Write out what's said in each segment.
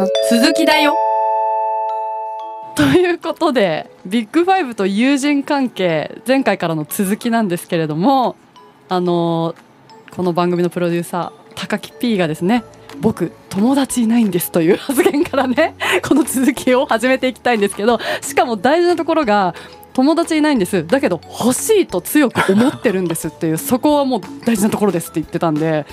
の続きだよ。ということでビッグファイブと友人関係前回からの続きなんですけれどもあのこの番組のプロデューサー高木 P がですね僕友達いないんですという発言からね この続きを始めていきたいんですけどしかも大事なところが友達いないんです。だけど欲しいと強く思ってるんですっていうそこはもう大事なところですって言ってたんで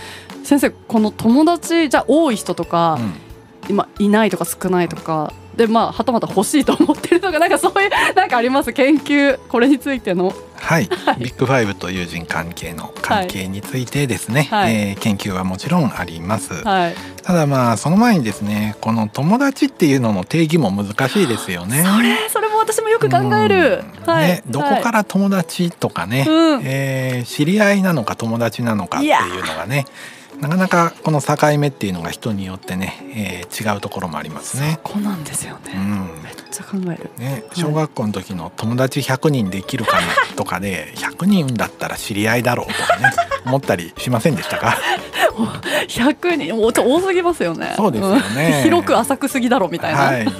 先生この友達じゃ多い人とか、うん、今いないとか少ないとかでまあはたまた欲しいと思ってるとかなんかそういう なんかあります。研究これについての。はい、はい、ビッグファイブと友人関係の関係についてですね、はい、えー、研究はもちろんあります、はい、ただまあその前にですねこの友達っていうのの定義も難しいですよね。それそれも私もよく考える、はい、ね、どこから友達とかね、はい、えー、知り合いなのか友達なのかっていうのがねなかなかこの境目っていうのが人によってね、えー、違うところもありますね。そこなんですよね。うん、めっちゃ考える。ね、小学校の時の友達100人できるかなとかで 100人だったら知り合いだろうとかね思ったりしませんでしたか？100人多すぎますよね。そうですよね。広く浅くすぎだろうみたいな。はい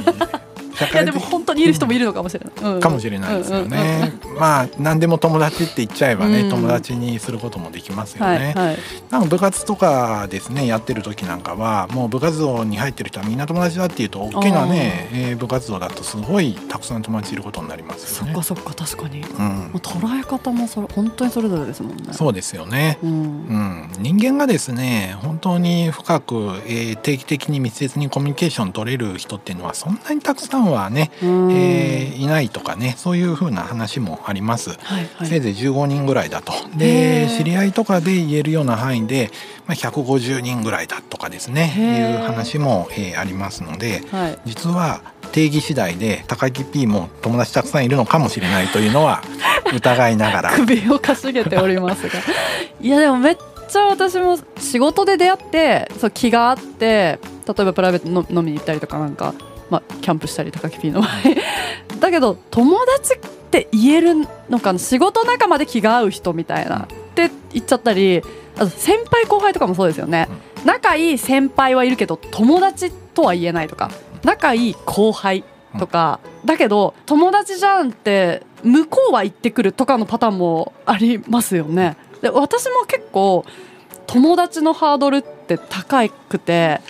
いやでも本当にいる人もいるのかもしれない、うん、かもしれないですよね、まあ何でも友達って言っちゃえばね、うん、友達にすることもできますよね、はいはい、なんか部活とかですねやってる時なんかはもう部活動に入ってる人はみんな友達だっていうと大きなね、えー、部活動だとすごいたくさん友達いることになりますよね。そっかそっか確かに、うん、捉え方もそれ本当にそれぞれですもんね。そうですよね、うん、うん、人間がですね本当に深く、えー、定期的に密接にコミュニケーション取れる人っていうのはそんなにたくさんはね、えー、いないとかねそういうふうな話もあります、はいはい、せいぜい15人ぐらいだと。で知り合いとかで言えるような範囲で、まあ、150人ぐらいだとかですね。いう話も、えー、ありますので、はい、実は定義次第で高木 P も友達たくさんいるのかもしれないというのは 疑いながら。首をかしげておりますが。いやでもめっちゃ私も仕事で出会ってそう気があって例えばプライベートの飲みに行ったりとかなんかまあ、キャンプしたり高木 P の場合。だけど友達って言えるのかな仕事仲間で気が合う人みたいなって言っちゃったりあと先輩後輩とかもそうですよね。仲いい先輩はいるけど友達とは言えないとか仲いい後輩とかだけど友達じゃんって向こうは言ってくるとかのパターンもありますよね。で私も結構友達のハードルって高くて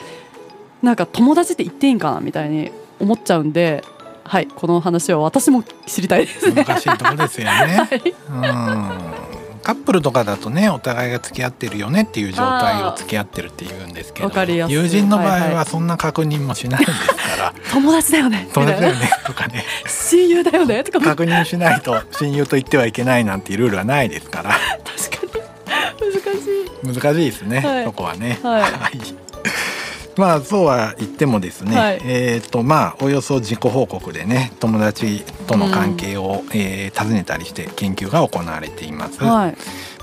なんか友達って言っていいんかなみたいに思っちゃうんではいこの話は私も知りたいです。ね難しいとこですよね、はい、うん。カップルとかだとねお互いが付き合ってるよねっていう状態を付き合ってるって言うんですけど友人の場合はそんな確認もしないんですから、はいはい、友達だよね。友達だよね とかね。親友だよねとか。確認しないと親友と言ってはいけないなんていうルールはないですから。確かに。難しい。難しいですね、はい、そこはね。はいまあそうは言ってもですね、はい、えっ、とまあおよそ自己報告でね友達との関係を、うん、えー、尋ねたりして研究が行われています。はい、ま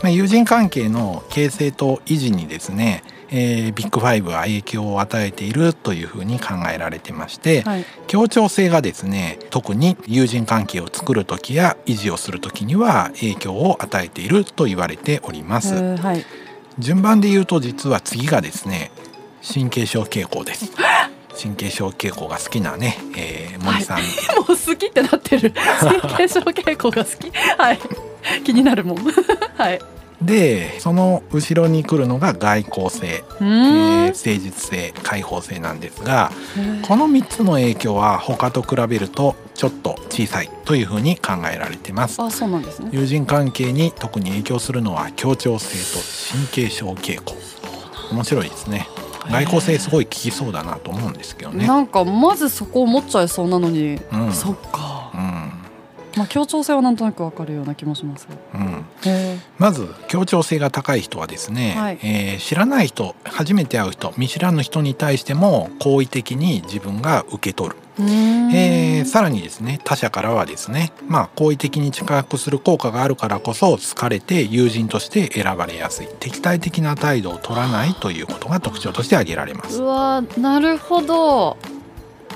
あ、友人関係の形成と維持にですねえー、ビッグファイブは影響を与えているというふうに考えられてまして、はい、協調性がですね特に友人関係を作る時や維持をする時には影響を与えていると言われております。はい、順番で言うと実は次がですね神経症傾向です。神経症傾向が好きなね、えー、森さん、はい、もう好きってなってる。神経症傾向が好き？はい。気になるもん。はい。でその後ろに来るのが外交性、えー、誠実性開放性なんですがこの3つの影響は他と比べるとちょっと小さいというふうに考えられてます。あそうなんですね。友人関係に特に影響するのは協調性と神経症傾向。面白いですね外交性すごい効きそうだなと思うんですけどね。なんかまずそこ思っちゃいそうなのに、うん、そっか、うん、まあ協調性はなんとなくわかるような気もします。うん、まず協調性が高い人はですね、はい、えー、知らない人初めて会う人見知らぬ人に対しても好意的に自分が受け取るえー、さらにですね他者からはですねまあ好意的に近くする効果があるからこそ好かれて友人として選ばれやすい敵対的な態度を取らないということが特徴として挙げられます。うわなるほど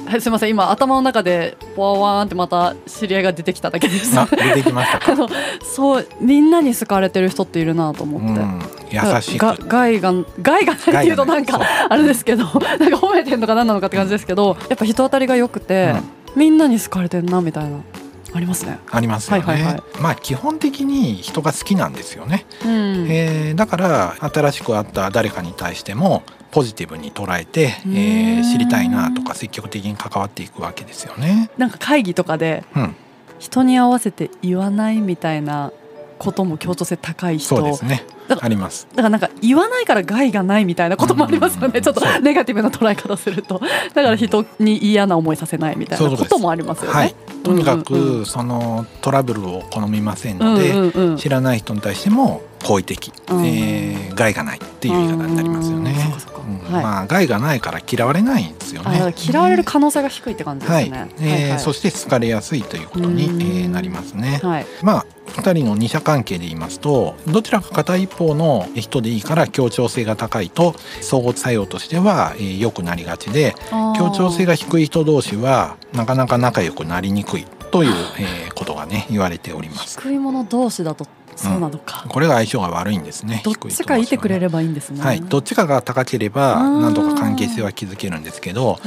はい、すみません。今頭の中でワーワーンってまた知り合いが出てきただけです出てきましたか。そうみんなに好かれてる人っているなと思って、うん、優しいが害が害がないっていうとなんかあれですけどなんか褒めてんのか何なのかって感じですけどやっぱ人当たりが良くて、うん、みんなに好かれてんなみたいなありますね。ありますよね。はいはいはい、まあ基本的に人が好きなんですよね。うん、えー、だから新しく会った誰かに対してもポジティブに捉えて、えー、知りたいなとか積極的に関わっていくわけですよね。なんか会議とかで、うん、人に合わせて言わないみたいなことも協調性高い人。そうですね。あります。だからなんか言わないから害がないみたいなこともありますよね、ちょっとネガティブな捉え方すると。だから人に嫌な思いさせないみたいなこともありますよね。はい、とにかくそのトラブルを好みませんので、うんうんうん、知らない人に対しても好意的、うん、えー、害がないっていう言い方になりますよね。まあ害がないから嫌われないんですよね。嫌われる可能性が低いって感じですね。はい、えーそして好かれやすいということに、えー、なりますね。はい、まあ2人の二者関係で言いますとどちらか片一方の人でいいから協調性が高いと相互作用としては良、えー、くなりがちで協調性が低い人同士はなかなか仲良くなりにくいという、えー、ことがね言われております。低いもの同士だとそうなのか、うん、これが相性が悪いんですね。どっちかいてくれればいいんですね。はい。どっちかが高ければ何とか関係性は築けるんですけど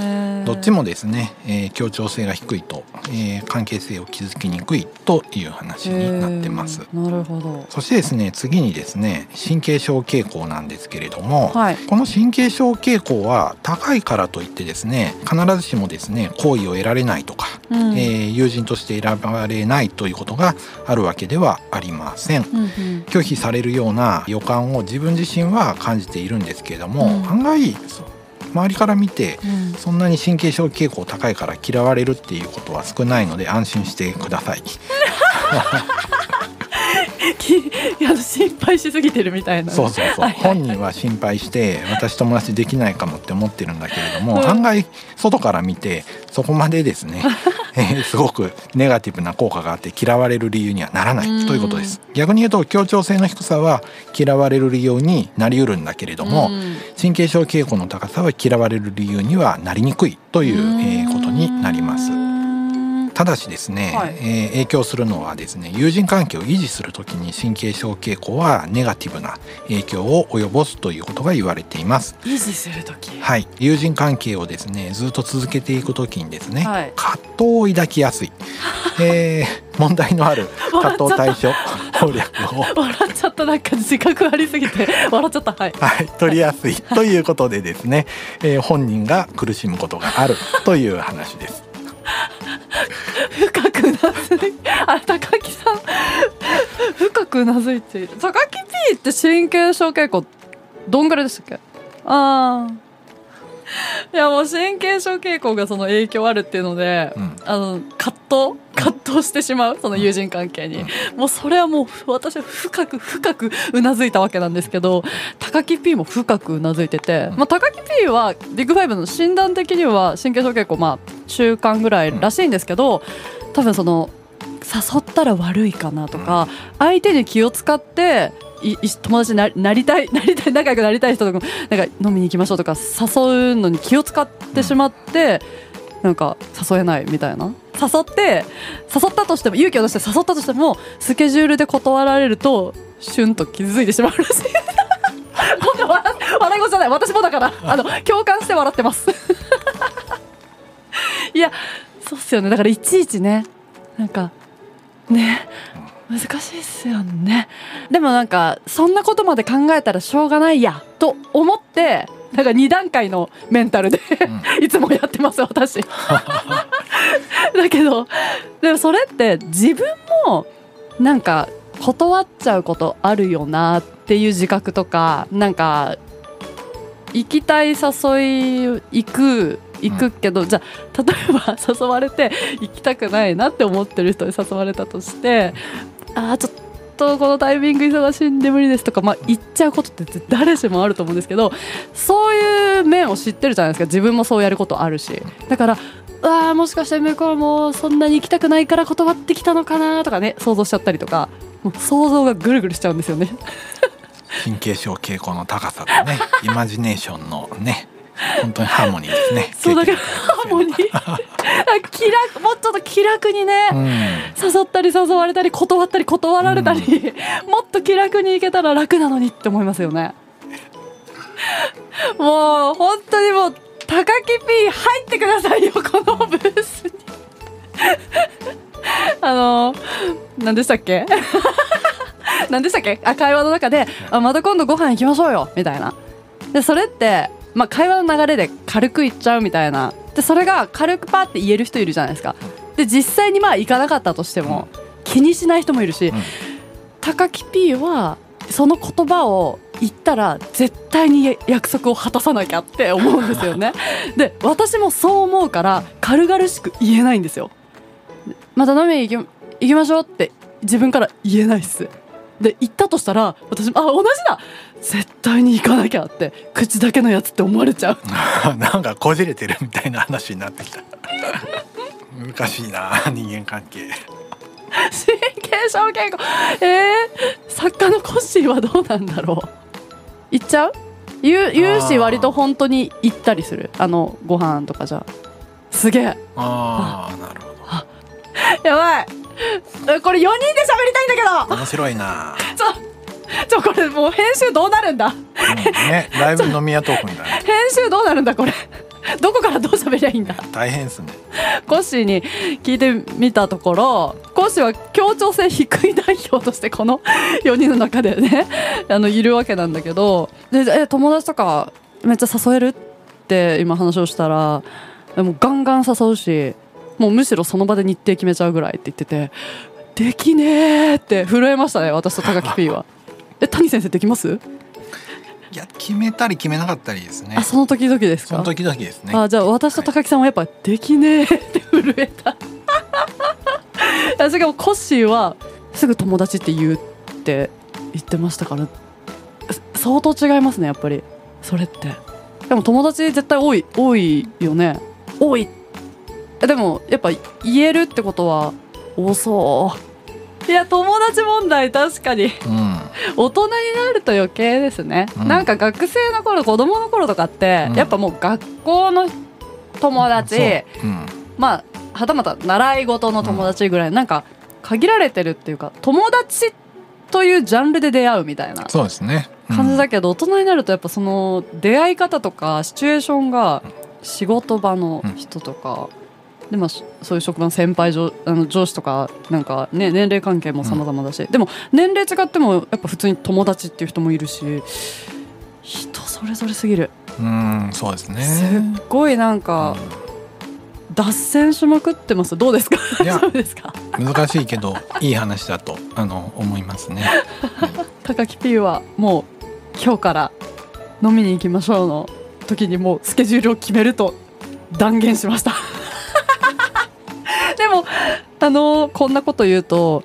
どっちもですね、えー、協調性が低いと、えー、関係性を築きにくいという話になってます。なるほど。そしてですね次にですね神経症傾向なんですけれども、はい、この神経症傾向は高いからといってですね必ずしもですね好意を得られないとか、うん、えー、友人として選ばれないということがあるわけではありません拒否されるような予感を自分自身は感じているんですけれども、うん、案外周りから見て、そんなに神経症傾向高いから嫌われるっていうことは少ないので安心してください。いや心配しすぎてるみたいな。そうそうそう、本人は心配して私友達できないかもって思ってるんだけれども、うん、案外外から見てそこまでですね、えー、すごくネガティブな効果があって嫌われる理由にはならないということです。逆に言うと協調性の低さは嫌われる理由になりうるんだけれども神経症傾向の高さは嫌われる理由にはなりにくいという、えー、ことになります。ただしですね、はい、えー、影響するのはですね友人関係を維持する時に神経症傾向はネガティブな影響を及ぼすということが言われています。維持する時？はい。友人関係をですねずっと続けていく時にですね、はい、葛藤を抱きやすい、えー、問題のある 葛藤対処攻略を。笑っちゃった。なんか自覚ありすぎて。笑っちゃった。はい、はい、取りやすい。ということでですね、えー、本人が苦しむことがあるという話です 深くなずいあ高木さん。深くなずいている。高木 P って神経症傾向どんぐらいでしたっけ？ああいやもう神経症傾向がその影響あるっていうので、うん、あの葛藤葛藤してしまうその友人関係に、うん、もうそれはもう私は深く深くうなずいたわけなんですけど高木 P も深くうなずいてて、うん、まあ、高木 P はビッグファイブの診断的には神経症傾向まあ中間ぐらいらしいんですけど多分その誘ったら悪いかなとか相手に気を使って友達になりたいなりたい仲良くなりたい人とかなんか飲みに行きましょうとか誘うのに気を使ってしまって、なんか誘えないみたいな。誘って誘ったとしても勇気を出して誘ったとしてもスケジュールで断られるとシュンと傷ついてしまうらしい。笑笑い事じゃない。私もだから。あの共感して笑ってます。いやそうっすよね。だからいちいちねなんかね難しいっすよね。でもなんかそんなことまで考えたらしょうがないやと思ってなんか2段階のメンタルでいつもやってます私。だけどでもそれって自分もなんか断っちゃうことあるよなっていう自覚とかなんか行きたい誘い行く行くけど、うん、じゃあ例えば 誘われて行きたくないなって思ってる人に誘われたとしてああちょっとこのタイミング忙しいんで無理ですとか、まあ、言っちゃうことって誰しもあると思うんですけどそういう面を知ってるじゃないですか。自分もそうやることあるし。だからあもしかして向こうもそんなに行きたくないから断ってきたのかなとかね想像しちゃったりとかもう想像がぐるぐるしちゃうんですよね。神経症傾向の高さとねイマジネーションのね本当にハーモニーですね。そうだからハーモニー。気楽もうちょっと気楽にね、うん、誘ったり誘われたり断ったり断られたり、うん、もっと気楽にいけたら楽なのにって思いますよね。もう本当にもう高木 P 入ってくださいよこのブースに。あの何でしたっけ？何でしたっけ？あ会話の中であまた今度ご飯行きましょうよみたいな。でそれってまあ、会話の流れで軽く言っちゃうみたいな。でそれが軽くパって言える人いるじゃないですか。で実際にまあ行かなかったとしても気にしない人もいるし、うん、高木 P はその言葉を言ったら絶対に約束を果たさなきゃって思うんですよね。で私もそう思うから軽々しく言えないんですよ。また飲みに行き行きましょうって自分から言えないっすで行ったとしたら私あ同じだ。絶対に行かなきゃって口だけのやつって思われちゃう。なんかこじれてるみたいな話になってきた。難しいな人間関係。神経症健康えー、作家のコッシーはどうなんだろう。行っちゃう？言う言うし割と本当に行ったりする。あのご飯とかじゃ。すげえ。ああ。なるほど。やばいこれ4人で喋りたいんだけど。面白いな。ちょちょこれもう編集どうなるんだ、うん、ねライブ飲み屋トークみたいな編集どうなるんだこれ？どこからどう喋りゃいいんだ？大変ですね。コッシーに聞いてみたところコッシーは協調性低い代表としてこの4人の中でねあのいるわけなんだけど。でえ友達とかめっちゃ誘える？って今話をしたらもうガンガン誘うしもうむしろその場で日程決めちゃうぐらいって言っててできねえって震えましたね私と高木 P は。え谷先生できます？いや決めたり決めなかったりですね。あその時々ですか？その時々ですね。あじゃあ私と高木さんはやっぱできねえって震えた。しかもコッシーはすぐ友達って言うって言ってましたから相当違いますねやっぱり。それって。でも友達絶対多い多いよね。多いでもやっぱ言えるってことは多そう。いや友達問題確かに、うん、大人になると余計ですね、うん、なんか学生の頃子供の頃とかって、うん、やっぱもう学校の友達、まあはたまた習い事の友達ぐらい、うん、なんか限られてるっていうか友達というジャンルで出会うみたいなそうですね、感じだけど大人になるとやっぱその出会い方とかシチュエーションが仕事場の人とか、でもそういう職場の先輩上あの上司とかなんか、ね、年齢関係も様々だし、うん、でも年齢違ってもやっぱ普通に友達っていう人もいるし人それぞれすぎる。うんそうですね。すっごいなんか、うん、脱線しまくってます。どうですか？そうですか？難しいけどいい話だとあの思いますね、はい、高木 P はもう今日から飲みに行きましょうの時にもうスケジュールを決めると断言しましたでもあのこんなこと言うと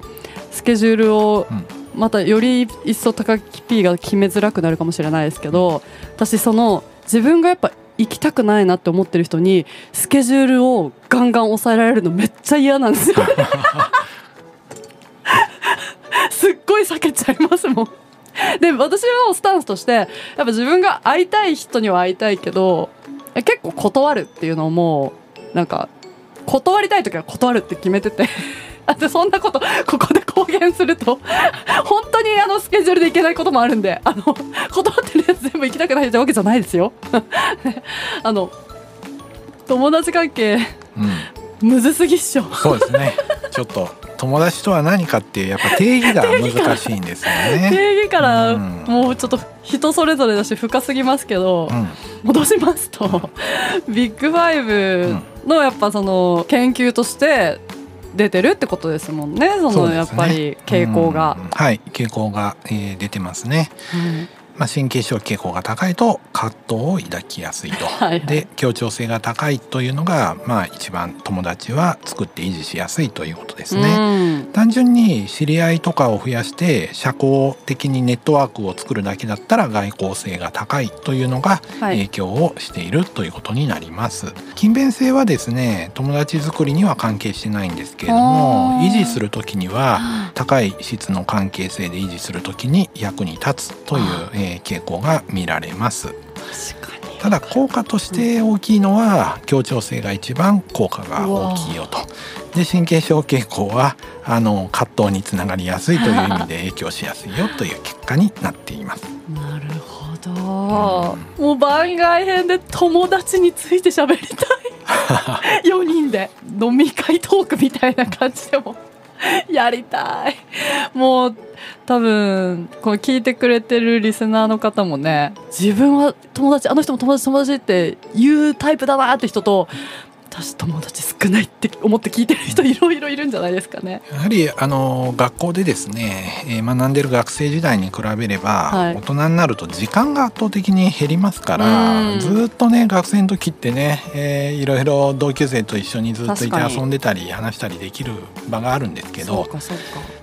スケジュールをまたより一層高木 P が決めづらくなるかもしれないですけど私その自分がやっぱ行きたくないなって思ってる人にスケジュールをガンガン抑えられるのめっちゃ嫌なんですよ。すっごい避けちゃいますもん。で私のスタンスとしてやっぱ自分が会いたい人には会いたいけど結構断るっていうのもなんか断りたい時は断るって決めてて。でそんなことここで公言すると 本当にあのスケジュールで行けないこともあるんであの断ってるやつ全部行きたくないってわけじゃないですよ。あの友達関係、うん、むずすぎっしょ。そうですね。ちょっと友達とは何かっていうやっぱ定義が難しいんですよね。定義からもうちょっと人それぞれだし深すぎますけど、うん、戻しますとビッグファイブのやっぱその研究として出てるってことですもんねそのやっぱり傾向が、はい。傾向が、えー、出てますね、うんまあ、神経症傾向が高いと葛藤を抱きやすいと はい、で協調性が高いというのが、まあ、一番友達は作って維持しやすいということですね。単純に知り合いとかを増やして社交的にネットワークを作るだけだったら外交性が高いというのが影響をしているということになります。はい、勤勉性はですね友達作りには関係してないんですけれども維持する時には高い質の関係性で維持する時に役に立つという、えー、傾向が見られます。ただ効果として大きいのは協調性が一番効果が大きいよと。で神経症傾向はあの葛藤につながりやすいという意味で影響しやすいよという結果になっています。なるほど、うん、もう番外編で友達について喋りたい。4人で飲み会トークみたいな感じでも やりたい。もう多分この聞いてくれてるリスナーの方もね自分は友達あの人も友達友達って言うタイプだなって人と私友達少ないって思って聞いてる人いろいろいるんじゃないですかね。やはりあの学校でですね、えー、学んでる学生時代に比べれば、はい、大人になると時間が圧倒的に減りますからずっとね学生の時ってね、えー、いろいろ同級生と一緒にずっといて遊んでたり話したりできる場があるんですけど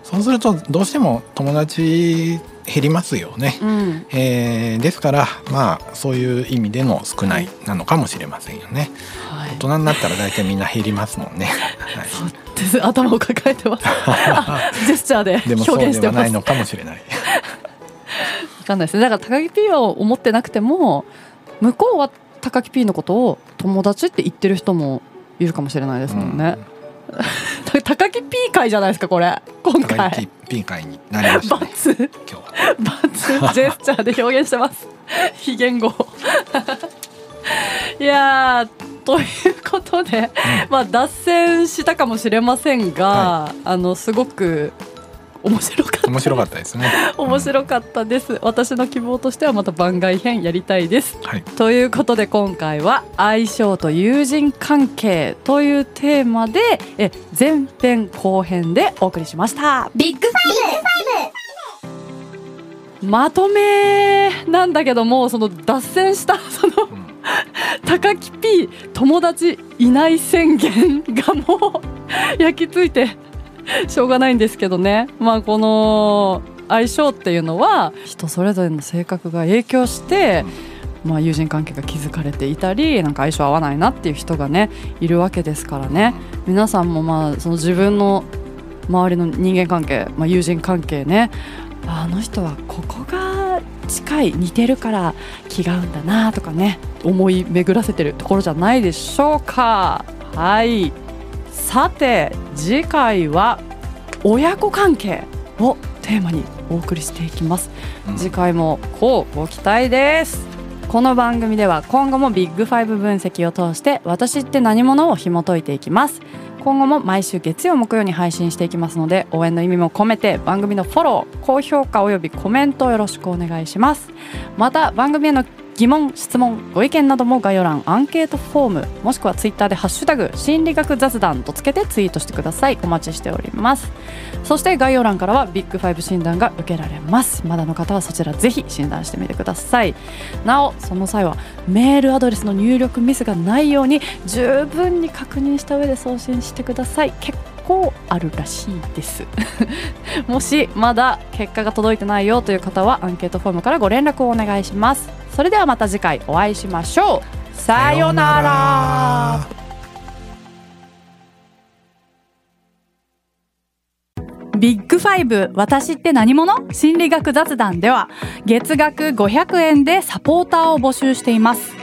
そうするとどうしても友達減りますよね、うん、えー、ですからまあそういう意味での少ないなのかもしれませんよね、はい、大人になったら大体みんな減りますもんね、はい、そうです。頭を抱えてます。ジェスチャーで表現してますでもそうではないのかもしれない。分かんないです。ねだから高木 P を思ってなくても向こうは高木 P のことを友達って言ってる人もいるかもしれないですもんね、うん 高木 P 会じゃないですかこれ。今回。高木 P 会になりました、ね、今日は。バツ。ジェスチャーで表現してます。非言語。いやということで、うん、まあ脱線したかもしれませんが、はい、あのすごく面白かった。面白かったですね。面白かったです、うん、私の希望としてはまた番外編やりたいです、はい、ということで今回は相性と友人関係というテーマでえ前編後編でお送りしました。ビッグファイブ。まとめなんだけどもその脱線したその、うん、高木 P 友達いない宣言がもう焼き付いて しょうがないんですけどね。まあこの相性っていうのは人それぞれの性格が影響して、まあ、友人関係が築かれていたりなんか相性合わないなっていう人がねいるわけですからね。皆さんもまあその自分の周りの人間関係、まあ、友人関係ねあの人はここが近い似てるから気が合うんだなとかね思い巡らせてるところじゃないでしょうか。はい。さて次回は親子関係をテーマにお送りしていきます、うん、次回もこうご期待です。この番組では今後もビッグファイブ分析を通して私って何者を紐解いていきます。今後も毎週月曜木曜に配信していきますので応援の意味も込めて番組のフォロー高評価およびコメントよろしくお願いします。また番組への疑問質問ご意見なども概要欄アンケートフォームもしくはツイッターで「ハッシュタグ心理学雑談」とつけてツイートしてください。お待ちしております。そして概要欄からはビッグファイブ診断が受けられます。まだの方はそちらぜひ診断してみてください。なおその際はメールアドレスの入力ミスがないように十分に確認した上で送信してください。結構あるらしいです。もしまだ結果が届いてないよという方はアンケートフォームからご連絡をお願いします。それではまた次回お会いしましょう。さようなら。ビッグファイブ私って何者？心理学雑談では月額500円でサポーターを募集しています。